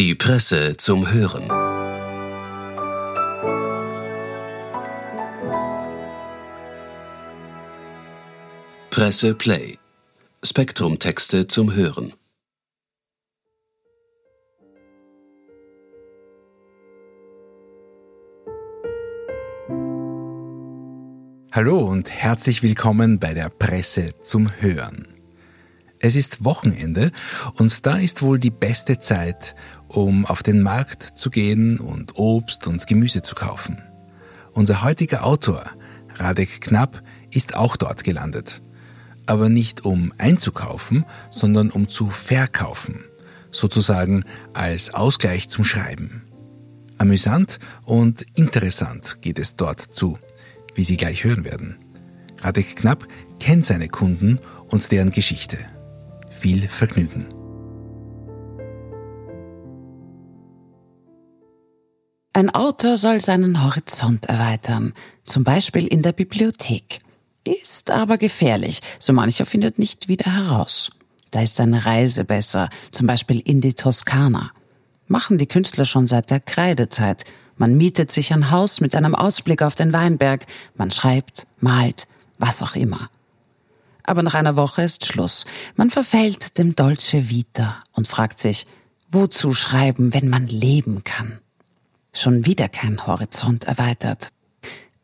Die Presse zum Hören. Presse Play. Spektrum-Texte zum Hören. Hallo und herzlich willkommen bei der Presse zum Hören. Es ist Wochenende und da ist wohl die beste Zeit, um auf den Markt zu gehen und Obst und Gemüse zu kaufen. Unser heutiger Autor, Radek Knapp, ist auch dort gelandet. Aber nicht um einzukaufen, sondern um zu verkaufen. Sozusagen als Ausgleich zum Schreiben. Amüsant und interessant geht es dort zu wie Sie gleich hören werden. Radek Knapp kennt seine Kunden und deren Geschichte. Viel Vergnügen. Ein Autor soll seinen Horizont erweitern, zum Beispiel in der Bibliothek. Ist aber gefährlich, so mancher findet nicht wieder heraus. Da ist eine Reise besser, zum Beispiel in die Toskana. Machen die Künstler schon seit der Kreidezeit man mietet sich ein Haus mit einem Ausblick auf den Weinberg, man schreibt, malt, was auch immer. Aber nach einer Woche ist Schluss. Man verfällt dem Dolce Vita und fragt sich, wozu schreiben, wenn man leben kann? Schon wieder kein Horizont erweitert.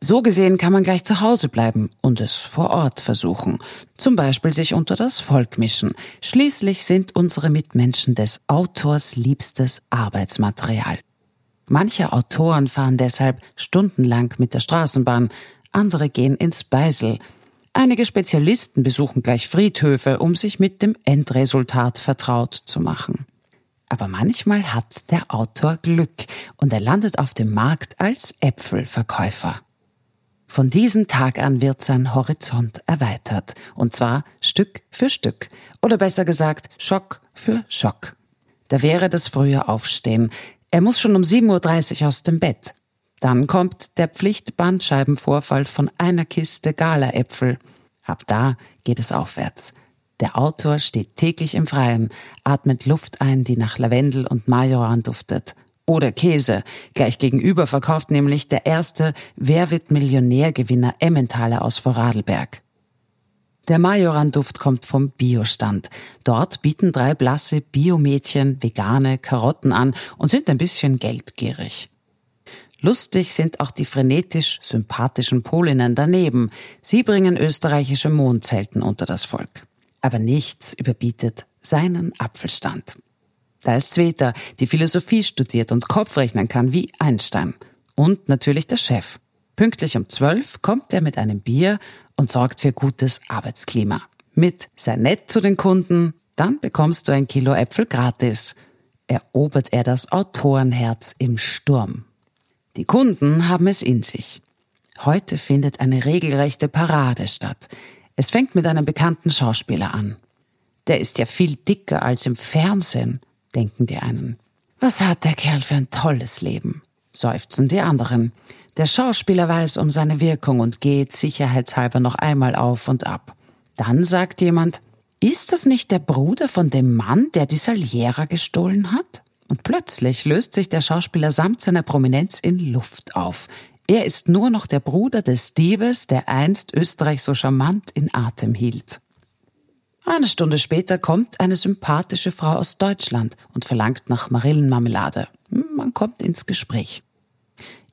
So gesehen kann man gleich zu Hause bleiben und es vor Ort versuchen. Zum Beispiel sich unter das Volk mischen. Schließlich sind unsere Mitmenschen des Autors liebstes Arbeitsmaterial. Manche Autoren fahren deshalb stundenlang mit der Straßenbahn, andere gehen ins Beisel. Einige Spezialisten besuchen gleich Friedhöfe, um sich mit dem Endresultat vertraut zu machen. Aber manchmal hat der Autor Glück und er landet auf dem Markt als Äpfelverkäufer. Von diesem Tag an wird sein Horizont erweitert, und zwar Stück für Stück, oder besser gesagt Schock für Schock. Da wäre das frühe Aufstehen, er muss schon um 7.30 Uhr aus dem Bett. Dann kommt der Pflichtbandscheibenvorfall von einer Kiste Galaäpfel. Ab da geht es aufwärts. Der Autor steht täglich im Freien, atmet Luft ein, die nach Lavendel und Majoran duftet. Oder Käse. Gleich gegenüber verkauft nämlich der erste Wer wird Millionärgewinner Emmentaler aus Vorarlberg. Der Majoran-Duft kommt vom Biostand. Dort bieten drei blasse Biomädchen vegane Karotten an und sind ein bisschen geldgierig. Lustig sind auch die frenetisch sympathischen Polinnen daneben. Sie bringen österreichische Mondzelten unter das Volk. Aber nichts überbietet seinen Apfelstand. Da ist Sveta, die Philosophie studiert und Kopfrechnen kann wie Einstein. Und natürlich der Chef. Pünktlich um zwölf kommt er mit einem Bier und sorgt für gutes Arbeitsklima. Mit sei nett zu den Kunden, dann bekommst du ein Kilo Äpfel gratis. Erobert er das Autorenherz im Sturm. Die Kunden haben es in sich. Heute findet eine regelrechte Parade statt. Es fängt mit einem bekannten Schauspieler an. Der ist ja viel dicker als im Fernsehen, denken die einen. Was hat der Kerl für ein tolles Leben? seufzen die anderen. Der Schauspieler weiß um seine Wirkung und geht sicherheitshalber noch einmal auf und ab. Dann sagt jemand, ist das nicht der Bruder von dem Mann, der die Saliera gestohlen hat? Und plötzlich löst sich der Schauspieler samt seiner Prominenz in Luft auf. Er ist nur noch der Bruder des Diebes, der einst Österreich so charmant in Atem hielt. Eine Stunde später kommt eine sympathische Frau aus Deutschland und verlangt nach Marillenmarmelade. Man kommt ins Gespräch.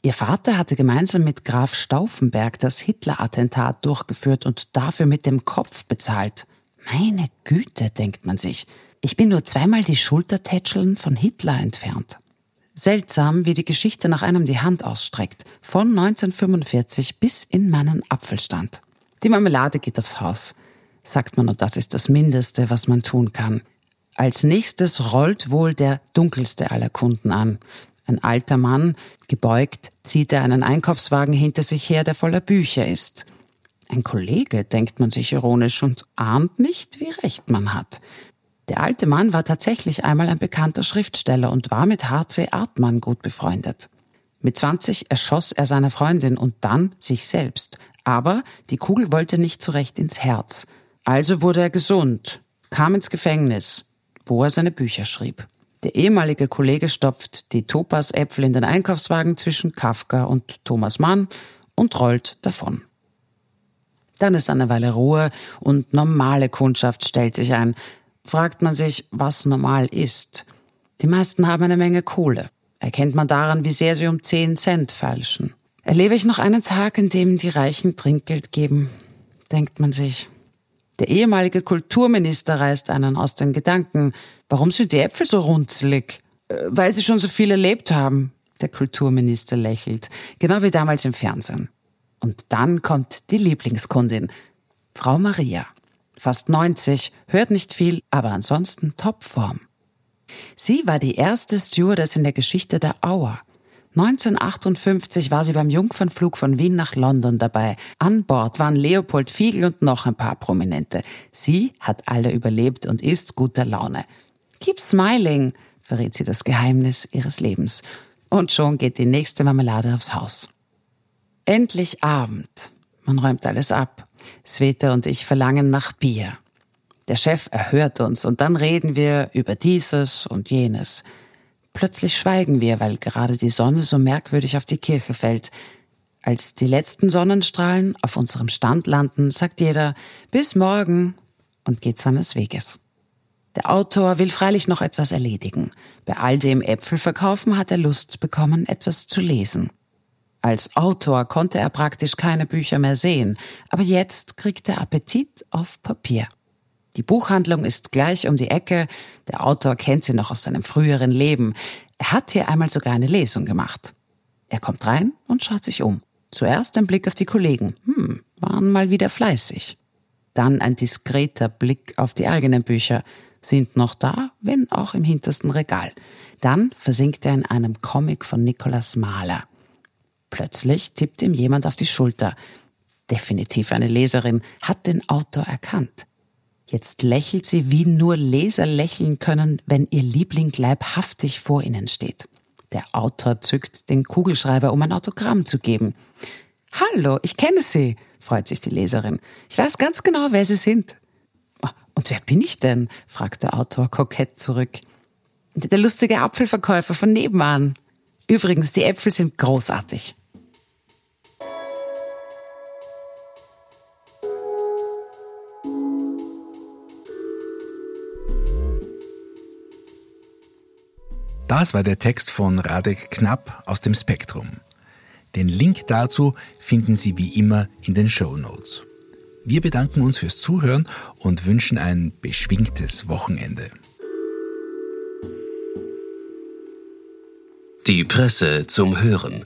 Ihr Vater hatte gemeinsam mit Graf Stauffenberg das Hitler-Attentat durchgeführt und dafür mit dem Kopf bezahlt. Meine Güte, denkt man sich. Ich bin nur zweimal die Schultertätscheln von Hitler entfernt. Seltsam, wie die Geschichte nach einem die Hand ausstreckt. Von 1945 bis in meinen Apfelstand. Die Marmelade geht aufs Haus. Sagt man, und das ist das Mindeste, was man tun kann. Als nächstes rollt wohl der dunkelste aller Kunden an. Ein alter Mann, gebeugt, zieht er einen Einkaufswagen hinter sich her, der voller Bücher ist. Ein Kollege, denkt man sich ironisch und ahnt nicht, wie recht man hat. Der alte Mann war tatsächlich einmal ein bekannter Schriftsteller und war mit H.C. Artmann gut befreundet. Mit 20 erschoss er seine Freundin und dann sich selbst. Aber die Kugel wollte nicht zurecht ins Herz. Also wurde er gesund, kam ins Gefängnis, wo er seine Bücher schrieb. Der ehemalige Kollege stopft die Topasäpfel in den Einkaufswagen zwischen Kafka und Thomas Mann und rollt davon. Dann ist eine Weile Ruhe und normale Kundschaft stellt sich ein. Fragt man sich, was normal ist. Die meisten haben eine Menge Kohle. Erkennt man daran, wie sehr sie um 10 Cent feilschen. Erlebe ich noch einen Tag, in dem die Reichen Trinkgeld geben, denkt man sich. Der ehemalige Kulturminister reißt einen aus den Gedanken. Warum sind die Äpfel so runzlig? Äh, weil sie schon so viel erlebt haben. Der Kulturminister lächelt, genau wie damals im Fernsehen. Und dann kommt die Lieblingskundin, Frau Maria. Fast 90, hört nicht viel, aber ansonsten Topform. Sie war die erste Stewardess in der Geschichte der Auer. 1958 war sie beim Jungfernflug von Wien nach London dabei. An Bord waren Leopold Fiegel und noch ein paar Prominente. Sie hat alle überlebt und ist guter Laune. Keep smiling, verrät sie das Geheimnis ihres Lebens. Und schon geht die nächste Marmelade aufs Haus. Endlich Abend. Man räumt alles ab. Sveta und ich verlangen nach Bier. Der Chef erhört uns und dann reden wir über dieses und jenes. Plötzlich schweigen wir, weil gerade die Sonne so merkwürdig auf die Kirche fällt. Als die letzten Sonnenstrahlen auf unserem Stand landen, sagt jeder bis morgen und geht seines Weges. Der Autor will freilich noch etwas erledigen. Bei all dem Äpfelverkaufen hat er Lust bekommen, etwas zu lesen. Als Autor konnte er praktisch keine Bücher mehr sehen, aber jetzt kriegt er Appetit auf Papier. Die Buchhandlung ist gleich um die Ecke, der Autor kennt sie noch aus seinem früheren Leben. Er hat hier einmal sogar eine Lesung gemacht. Er kommt rein und schaut sich um. Zuerst ein Blick auf die Kollegen. Hm, waren mal wieder fleißig. Dann ein diskreter Blick auf die eigenen Bücher. Sind noch da, wenn auch im hintersten Regal. Dann versinkt er in einem Comic von Nicholas Mahler. Plötzlich tippt ihm jemand auf die Schulter. Definitiv eine Leserin, hat den Autor erkannt. Jetzt lächelt sie, wie nur Leser lächeln können, wenn ihr Liebling leibhaftig vor ihnen steht. Der Autor zückt den Kugelschreiber, um ein Autogramm zu geben. Hallo, ich kenne Sie, freut sich die Leserin. Ich weiß ganz genau, wer Sie sind. Und wer bin ich denn? fragt der Autor kokett zurück. Der lustige Apfelverkäufer von nebenan. Übrigens, die Äpfel sind großartig. Das war der Text von Radek Knapp aus dem Spektrum. Den Link dazu finden Sie wie immer in den Show Notes. Wir bedanken uns fürs Zuhören und wünschen ein beschwingtes Wochenende. Die Presse zum Hören.